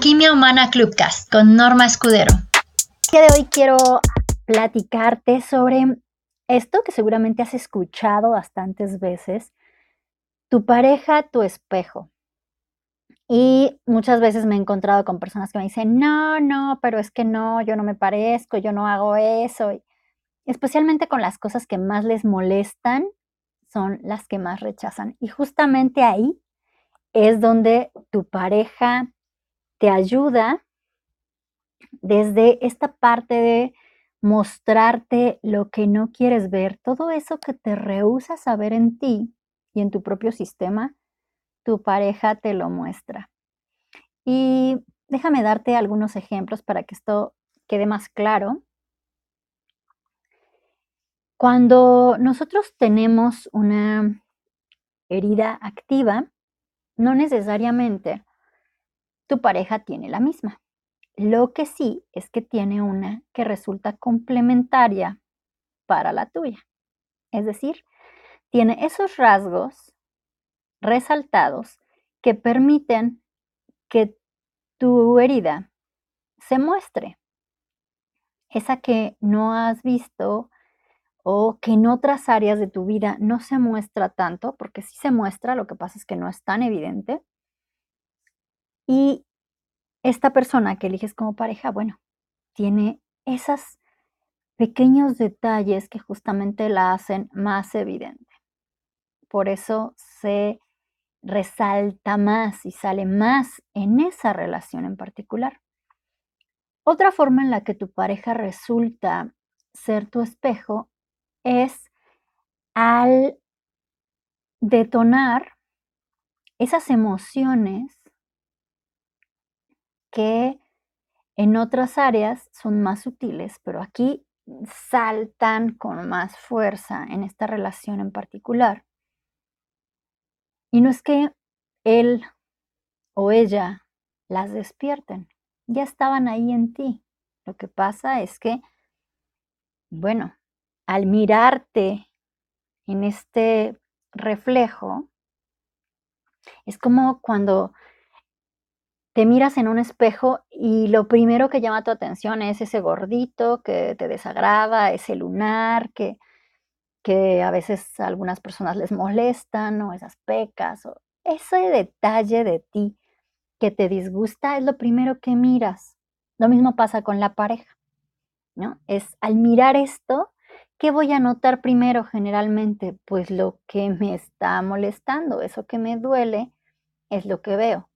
Alquimia Humana Clubcast con Norma Escudero. El día de hoy quiero platicarte sobre esto que seguramente has escuchado bastantes veces, tu pareja, tu espejo. Y muchas veces me he encontrado con personas que me dicen, no, no, pero es que no, yo no me parezco, yo no hago eso. especialmente con las cosas que más les molestan, son las que más rechazan. Y justamente ahí es donde tu pareja te ayuda desde esta parte de mostrarte lo que no quieres ver, todo eso que te rehusas a ver en ti y en tu propio sistema, tu pareja te lo muestra. Y déjame darte algunos ejemplos para que esto quede más claro. Cuando nosotros tenemos una herida activa, no necesariamente tu pareja tiene la misma. Lo que sí es que tiene una que resulta complementaria para la tuya. Es decir, tiene esos rasgos resaltados que permiten que tu herida se muestre. Esa que no has visto o que en otras áreas de tu vida no se muestra tanto, porque sí se muestra, lo que pasa es que no es tan evidente. Y esta persona que eliges como pareja, bueno, tiene esos pequeños detalles que justamente la hacen más evidente. Por eso se resalta más y sale más en esa relación en particular. Otra forma en la que tu pareja resulta ser tu espejo es al detonar esas emociones que en otras áreas son más sutiles, pero aquí saltan con más fuerza en esta relación en particular. Y no es que él o ella las despierten, ya estaban ahí en ti. Lo que pasa es que, bueno, al mirarte en este reflejo, es como cuando te miras en un espejo y lo primero que llama tu atención es ese gordito que te desagrada, ese lunar que, que a veces a algunas personas les molestan, o esas pecas, o ese detalle de ti que te disgusta es lo primero que miras. Lo mismo pasa con la pareja, ¿no? Es al mirar esto, ¿Qué voy a notar primero generalmente? Pues lo que me está molestando, eso que me duele, es lo que veo.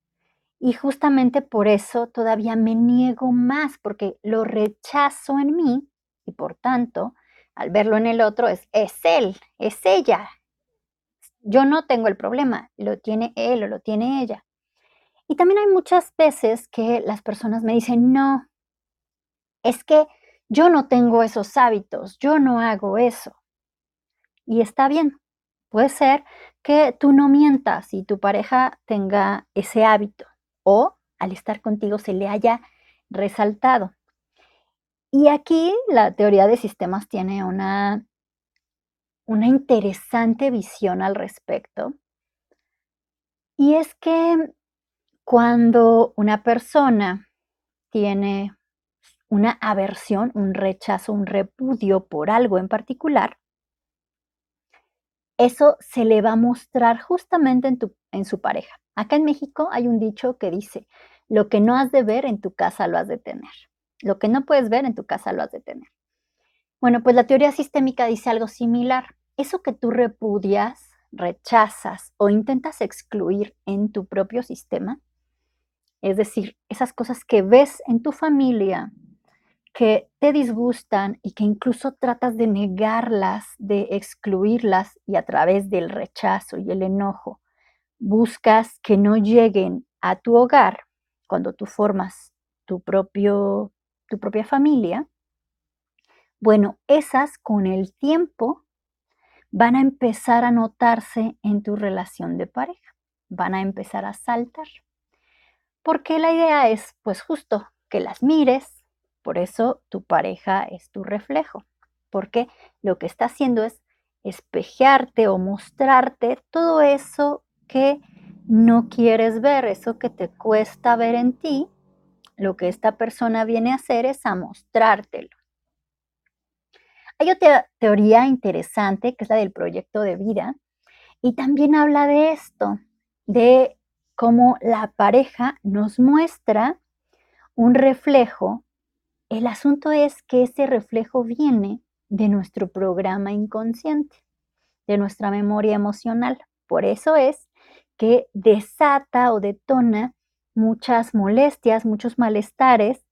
Y justamente por eso todavía me niego más, porque lo rechazo en mí y por tanto, al verlo en el otro, es, es él, es ella. Yo no tengo el problema, lo tiene él o lo tiene ella. Y también hay muchas veces que las personas me dicen, no, es que yo no tengo esos hábitos, yo no hago eso. Y está bien, puede ser que tú no mientas y tu pareja tenga ese hábito o al estar contigo se le haya resaltado. Y aquí la teoría de sistemas tiene una, una interesante visión al respecto. Y es que cuando una persona tiene una aversión, un rechazo, un repudio por algo en particular, eso se le va a mostrar justamente en, tu, en su pareja. Acá en México hay un dicho que dice, lo que no has de ver en tu casa lo has de tener. Lo que no puedes ver en tu casa lo has de tener. Bueno, pues la teoría sistémica dice algo similar. Eso que tú repudias, rechazas o intentas excluir en tu propio sistema, es decir, esas cosas que ves en tu familia, que te disgustan y que incluso tratas de negarlas, de excluirlas y a través del rechazo y el enojo buscas que no lleguen a tu hogar cuando tú formas tu, propio, tu propia familia, bueno, esas con el tiempo van a empezar a notarse en tu relación de pareja, van a empezar a saltar. Porque la idea es, pues justo, que las mires, por eso tu pareja es tu reflejo, porque lo que está haciendo es espejearte o mostrarte todo eso que no quieres ver, eso que te cuesta ver en ti lo que esta persona viene a hacer es a mostrártelo. Hay otra teoría interesante que es la del proyecto de vida y también habla de esto, de cómo la pareja nos muestra un reflejo. El asunto es que ese reflejo viene de nuestro programa inconsciente, de nuestra memoria emocional. Por eso es que desata o detona muchas molestias, muchos malestares,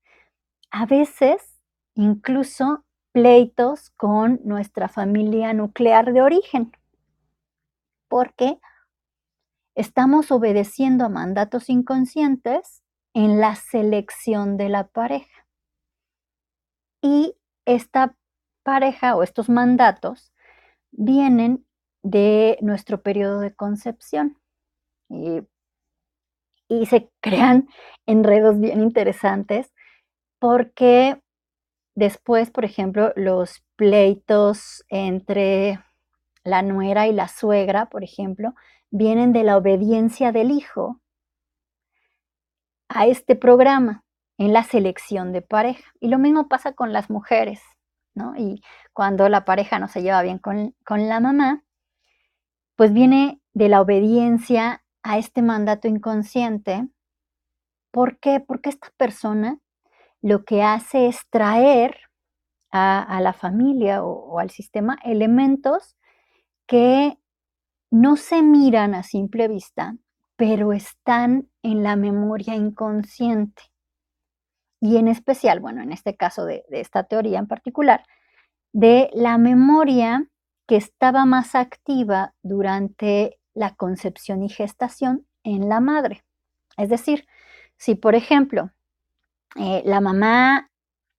a veces incluso pleitos con nuestra familia nuclear de origen, porque estamos obedeciendo a mandatos inconscientes en la selección de la pareja. Y esta pareja o estos mandatos vienen de nuestro periodo de concepción. Y, y se crean enredos bien interesantes porque después, por ejemplo, los pleitos entre la nuera y la suegra, por ejemplo, vienen de la obediencia del hijo a este programa en la selección de pareja. Y lo mismo pasa con las mujeres, ¿no? Y cuando la pareja no se lleva bien con, con la mamá, pues viene de la obediencia a este mandato inconsciente. ¿Por qué? Porque esta persona lo que hace es traer a, la familia o, al sistema elementos que no se miran a simple vista, pero están en la memoria inconsciente. Y en especial, bueno, en este caso de, de esta teoría en particular, de la memoria que estaba más activa durante la concepción y gestación en la madre. Es decir, si por ejemplo eh, la mamá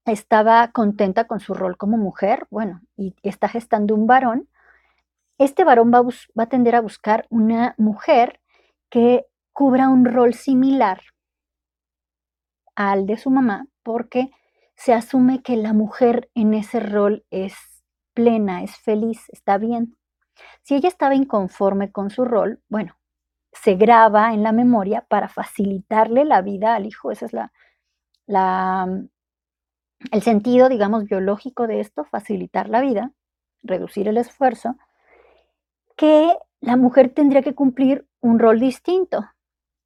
estaba contenta con su rol como mujer, bueno, y está gestando un varón, este varón va a, tender a buscar una mujer que cubra un rol similar al de su mamá, porque se asume que la mujer en ese rol es plena, es feliz, está bien. Si ella estaba inconforme con su rol, bueno, se graba en la memoria para facilitarle la vida al hijo. Esa es la, la, el sentido, digamos, biológico de esto, facilitar la vida, reducir el esfuerzo, que la mujer tendría que cumplir un rol distinto.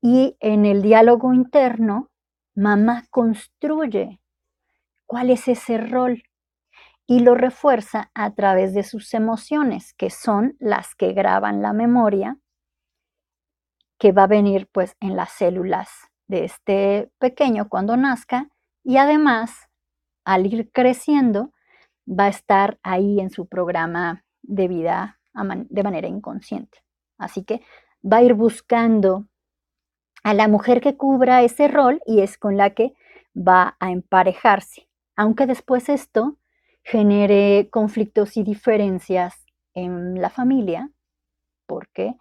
Y en el diálogo interno, mamá construye cuál es ese rol y lo refuerza a través de sus emociones, que son las que graban la memoria, que va a venir pues en las células de este pequeño cuando nazca y además al ir creciendo va a estar ahí en su programa de vida de manera inconsciente. Así que va a ir buscando a la mujer que cubra ese rol y es con la que va a emparejarse, aunque después esto genere conflictos y diferencias en la familia, porque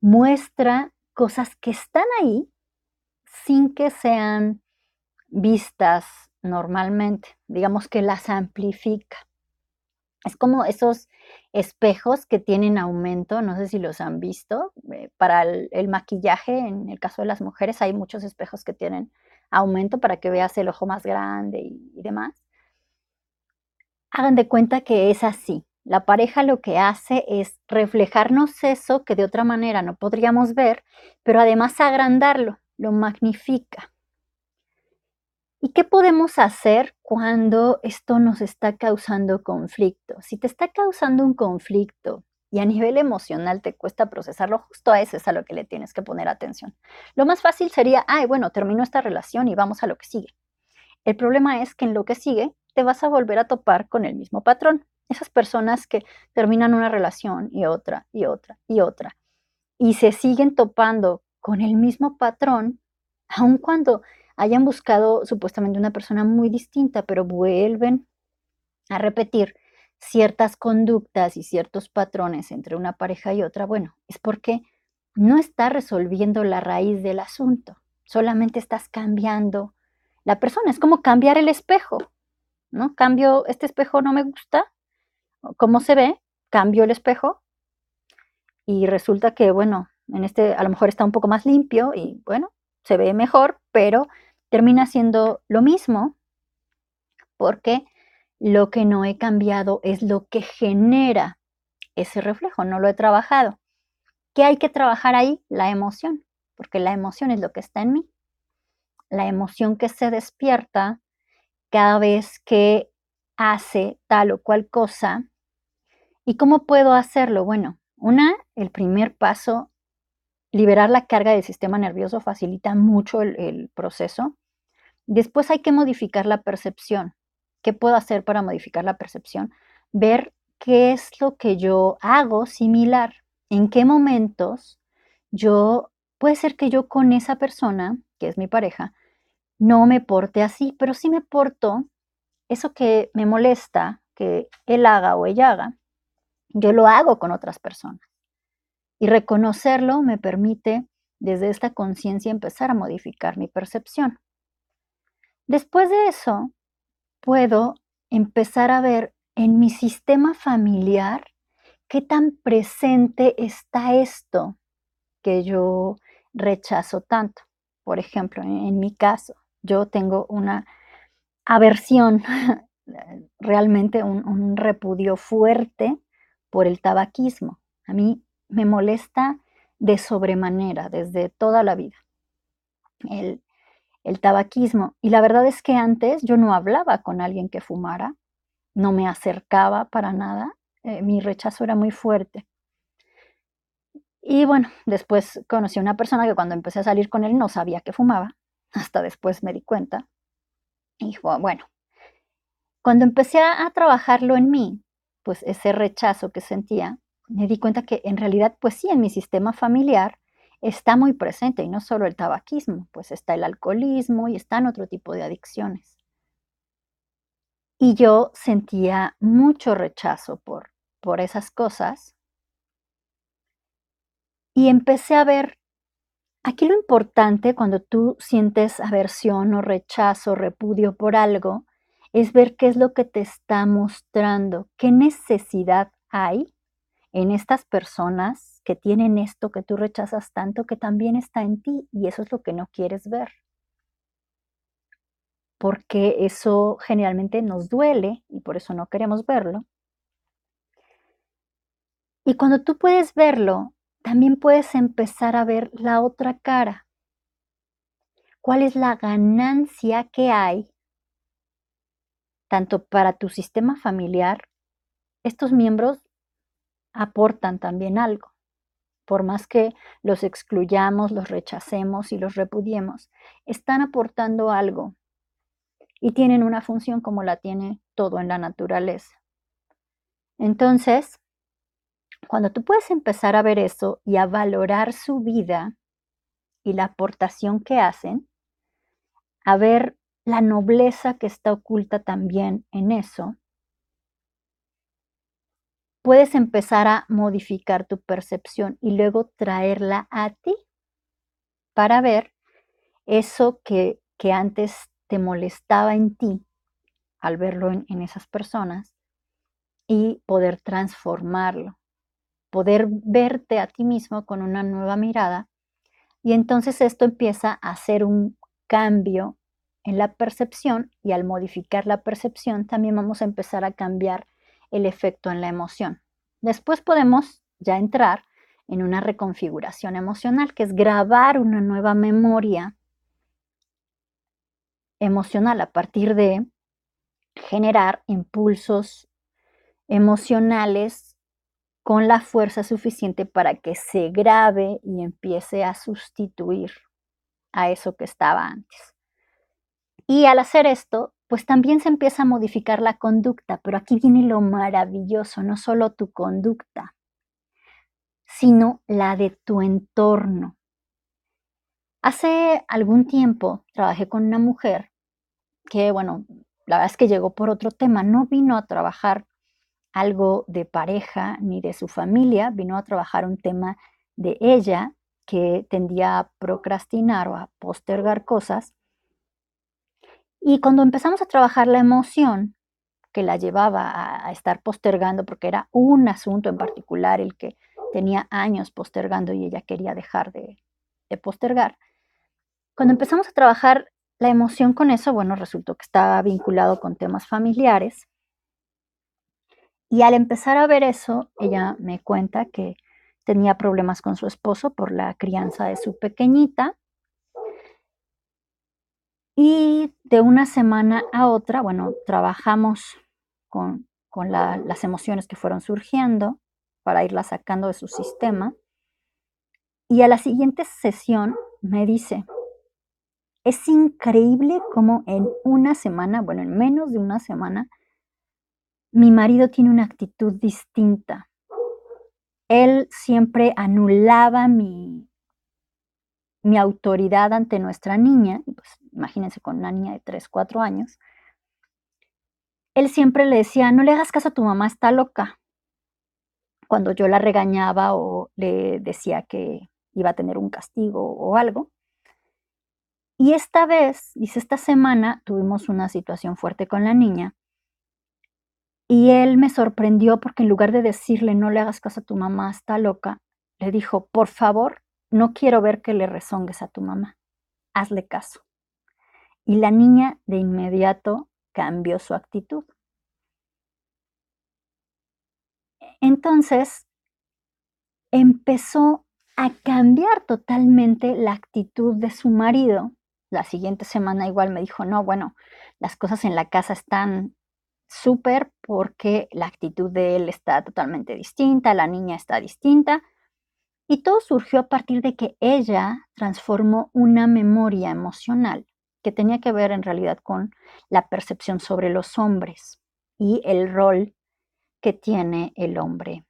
muestra cosas que están ahí, sin que sean vistas normalmente, digamos que las amplifica. Es como esos espejos que tienen aumento, no sé si los han visto, eh, para el, maquillaje, en el caso de las mujeres hay muchos espejos que tienen aumento para que veas el ojo más grande y, y demás. Hagan de cuenta que es así. La pareja lo que hace es reflejarnos eso que de otra manera no podríamos ver, pero además agrandarlo lo magnifica. ¿Y qué podemos hacer cuando esto nos está causando conflicto? Si te está causando un conflicto y a nivel emocional te cuesta procesarlo, justo a eso es a lo que le tienes que poner atención. Lo más fácil sería, ay, bueno, termino esta relación y vamos a lo que sigue. El problema es que en lo que sigue te vas a volver a topar con el mismo patrón. Esas personas que terminan una relación y otra y otra y otra y se siguen topando con el mismo patrón, aun cuando hayan buscado supuestamente una persona muy distinta, pero vuelven a repetir ciertas conductas y ciertos patrones entre una pareja y otra, bueno, es porque no está resolviendo la raíz del asunto, solamente estás cambiando la persona, es como cambiar el espejo, ¿no? Cambio, este espejo no me gusta, cómo se ve, cambio el espejo y resulta que, bueno, en este a lo mejor está un poco más limpio y bueno, se ve mejor, pero termina siendo lo mismo porque lo que no he cambiado es lo que genera ese reflejo, no lo he trabajado. ¿Qué hay que trabajar ahí? La emoción, porque la emoción es lo que está en mí. La emoción que se despierta cada vez que hace tal o cual cosa. ¿Y cómo puedo hacerlo? Bueno, una, el primer paso, liberar la carga del sistema nervioso facilita mucho el, el proceso. Después hay que modificar la percepción. ¿Qué puedo hacer para modificar la percepción? Ver qué es lo que yo hago similar, en qué momentos yo, puede ser que yo con esa persona, que es mi pareja, no me porte así, pero sí me porto eso que me molesta que él haga o ella haga, yo lo hago con otras personas. Y reconocerlo me permite desde esta conciencia empezar a modificar mi percepción. Después de eso, puedo empezar a ver en mi sistema familiar qué tan presente está esto que yo rechazo tanto. Por ejemplo, en, mi caso, yo tengo una aversión, realmente un, repudio fuerte por el tabaquismo. A mí me molesta de sobremanera desde toda la vida. El, el tabaquismo. Y la verdad es que antes yo no hablaba con alguien que fumara, no me acercaba para nada, eh, mi rechazo era muy fuerte. Y bueno, después conocí a una persona que cuando empecé a salir con él no sabía que fumaba, hasta después me di cuenta. Y bueno, cuando empecé a trabajarlo en mí, pues ese rechazo que sentía, me di cuenta que en realidad, pues sí, en mi sistema familiar está muy presente y no solo el tabaquismo, pues está el alcoholismo y están otro tipo de adicciones. Y yo sentía mucho rechazo por, por esas cosas y empecé a ver, aquí lo importante cuando tú sientes aversión o rechazo, repudio por algo, es ver qué es lo que te está mostrando, qué necesidad hay en estas personas que tienen esto que tú rechazas tanto que también está en ti y eso es lo que no quieres ver. Porque eso generalmente nos duele y por eso no queremos verlo. Y cuando tú puedes verlo, también puedes empezar a ver la otra cara. ¿Cuál es la ganancia que hay tanto para tu sistema familiar? Estos miembros aportan también algo por más que los excluyamos, los rechacemos y los repudiemos, están aportando algo y tienen una función como la tiene todo en la naturaleza. Entonces, cuando tú puedes empezar a ver eso y a valorar su vida y la aportación que hacen, a ver la nobleza que está oculta también en eso, puedes empezar a modificar tu percepción y luego traerla a ti para ver eso que, antes te molestaba en ti al verlo en, en esas personas y poder transformarlo, poder verte a ti mismo con una nueva mirada y entonces esto empieza a hacer un cambio en la percepción y al modificar la percepción también vamos a empezar a cambiar el efecto en la emoción. Después podemos ya entrar en una reconfiguración emocional, que es grabar una nueva memoria emocional a partir de generar impulsos emocionales con la fuerza suficiente para que se grabe y empiece a sustituir a eso que estaba antes. Y al hacer esto, pues también se empieza a modificar la conducta, pero aquí viene lo maravilloso, no solo tu conducta, sino la de tu entorno. Hace algún tiempo trabajé con una mujer que, bueno, la verdad es que llegó por otro tema, no vino a trabajar algo de pareja ni de su familia, vino a trabajar un tema de ella que tendía a procrastinar o a postergar cosas y cuando empezamos a trabajar la emoción que la llevaba a, estar postergando, porque era un asunto en particular el que tenía años postergando y ella quería dejar de, de postergar, cuando empezamos a trabajar la emoción con eso, bueno, resultó que estaba vinculado con temas familiares. Y al empezar a ver eso, ella me cuenta que tenía problemas con su esposo por la crianza de su pequeñita. Y de una semana a otra, bueno, trabajamos con, las emociones que fueron surgiendo para irlas sacando de su sistema. Y a la siguiente sesión me dice, es increíble cómo en una semana, bueno, en menos de una semana, mi marido tiene una actitud distinta. Él siempre anulaba mi, mi autoridad ante nuestra niña, pues imagínense con una niña de 3, 4 años. Él siempre le decía, no le hagas caso a tu mamá, está loca. Cuando yo la regañaba o le decía que iba a tener un castigo o algo, y esta vez, dice, esta semana tuvimos una situación fuerte con la niña y él me sorprendió porque en lugar de decirle no le hagas caso a tu mamá, está loca, le dijo, por favor, no quiero ver que le rezongues a tu mamá, hazle caso. Y la niña de inmediato cambió su actitud. Entonces, empezó a cambiar totalmente la actitud de su marido la siguiente semana igual me dijo, no, bueno, las cosas en la casa están súper porque la actitud de él está totalmente distinta, la niña está distinta. Y todo surgió a partir de que ella transformó una memoria emocional que tenía que ver en realidad con la percepción sobre los hombres y el rol que tiene el hombre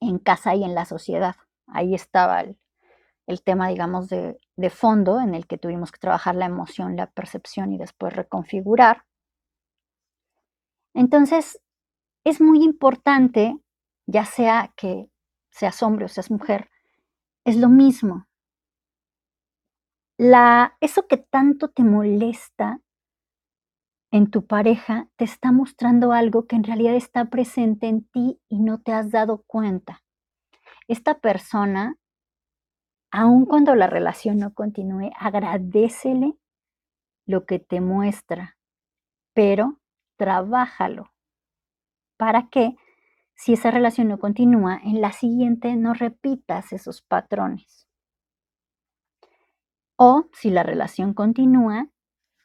en casa y en la sociedad. Ahí estaba el, el tema, digamos, de, de fondo en el que tuvimos que trabajar la emoción, la percepción y después reconfigurar. Entonces, es muy importante, ya sea que seas hombre o seas mujer, es lo mismo. La, eso que tanto te molesta en tu pareja te está mostrando algo que en realidad está presente en ti y no te has dado cuenta. Esta persona aun cuando la relación no continúe, agradecele lo que te muestra, pero trabájalo para que si esa relación no continúa, en la siguiente no repitas esos patrones. O si la relación continúa,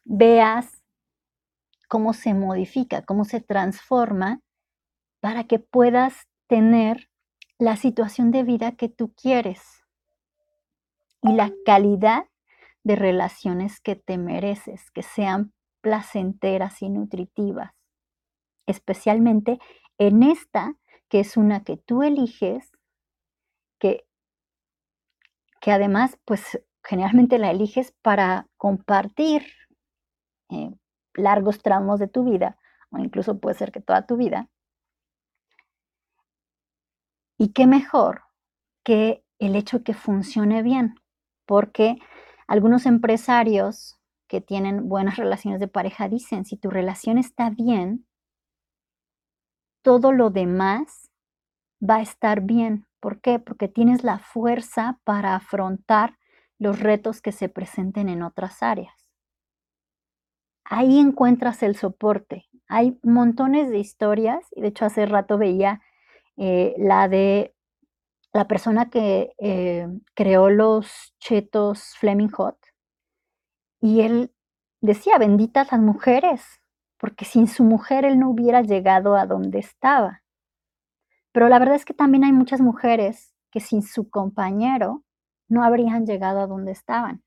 veas cómo se modifica, cómo se transforma para que puedas tener la situación de vida que tú quieres y la calidad de relaciones que te mereces, que sean placenteras y nutritivas, especialmente en esta, que es una que tú eliges, que, que además, pues generalmente la eliges para compartir eh, largos tramos de tu vida, o incluso puede ser que toda tu vida. Y qué mejor que el hecho que funcione bien porque algunos empresarios que tienen buenas relaciones de pareja dicen, si tu relación está bien, todo lo demás va a estar bien. ¿Por qué? Porque tienes la fuerza para afrontar los retos que se presenten en otras áreas. Ahí encuentras el soporte. Hay montones de historias, y de hecho hace rato veía eh, la de la persona que eh, creó los chetos Fleming Hot, y él decía, benditas las mujeres, porque sin su mujer él no hubiera llegado a donde estaba. Pero la verdad es que también hay muchas mujeres que sin su compañero no habrían llegado a donde estaban.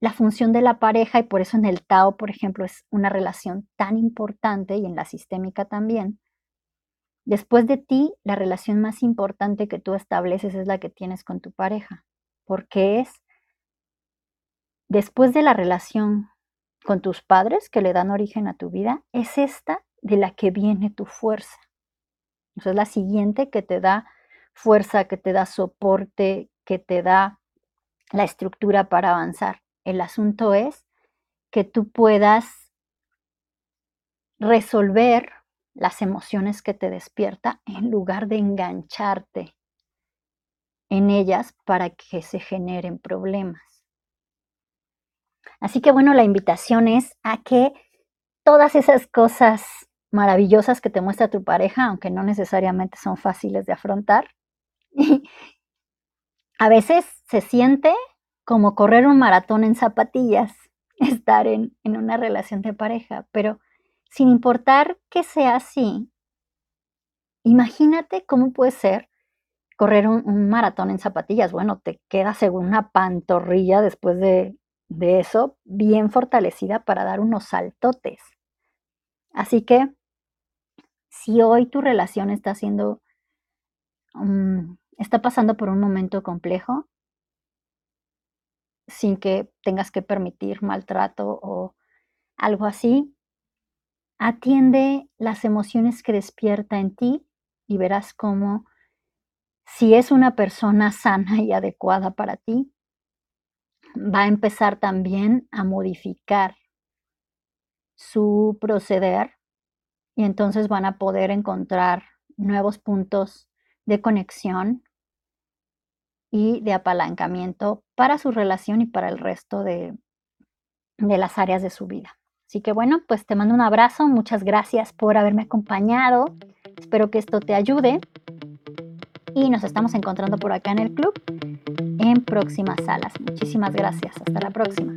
La función de la pareja, y por eso en el Tao, por ejemplo, es una relación tan importante y en la sistémica también, Después de ti, la relación más importante que tú estableces es la que tienes con tu pareja, porque es después de la relación con tus padres que le dan origen a tu vida, es esta de la que viene tu fuerza. Esa es la siguiente que te da fuerza, que te da soporte, que te da la estructura para avanzar. El asunto es que tú puedas resolver las emociones que te despierta en lugar de engancharte en ellas para que se generen problemas. Así que bueno, la invitación es a que todas esas cosas maravillosas que te muestra tu pareja, aunque no necesariamente son fáciles de afrontar, a veces se siente como correr un maratón en zapatillas, estar en, en una relación de pareja, pero sin importar que sea así, imagínate cómo puede ser correr un, maratón en zapatillas. Bueno, te queda según una pantorrilla después de, eso, bien fortalecida para dar unos saltotes. Así que, si hoy tu relación está haciendo, mm, está pasando por un momento complejo, sin que tengas que permitir maltrato o algo así, atiende las emociones que despierta en ti y verás cómo si es una persona sana y adecuada para ti, va a empezar también a modificar su proceder y entonces van a poder encontrar nuevos puntos de conexión y de apalancamiento para su relación y para el resto de, de las áreas de su vida. Así que bueno, pues te mando un abrazo, muchas gracias por haberme acompañado, espero que esto te ayude y nos estamos encontrando por acá en el club en próximas salas. Muchísimas gracias. Hasta la próxima.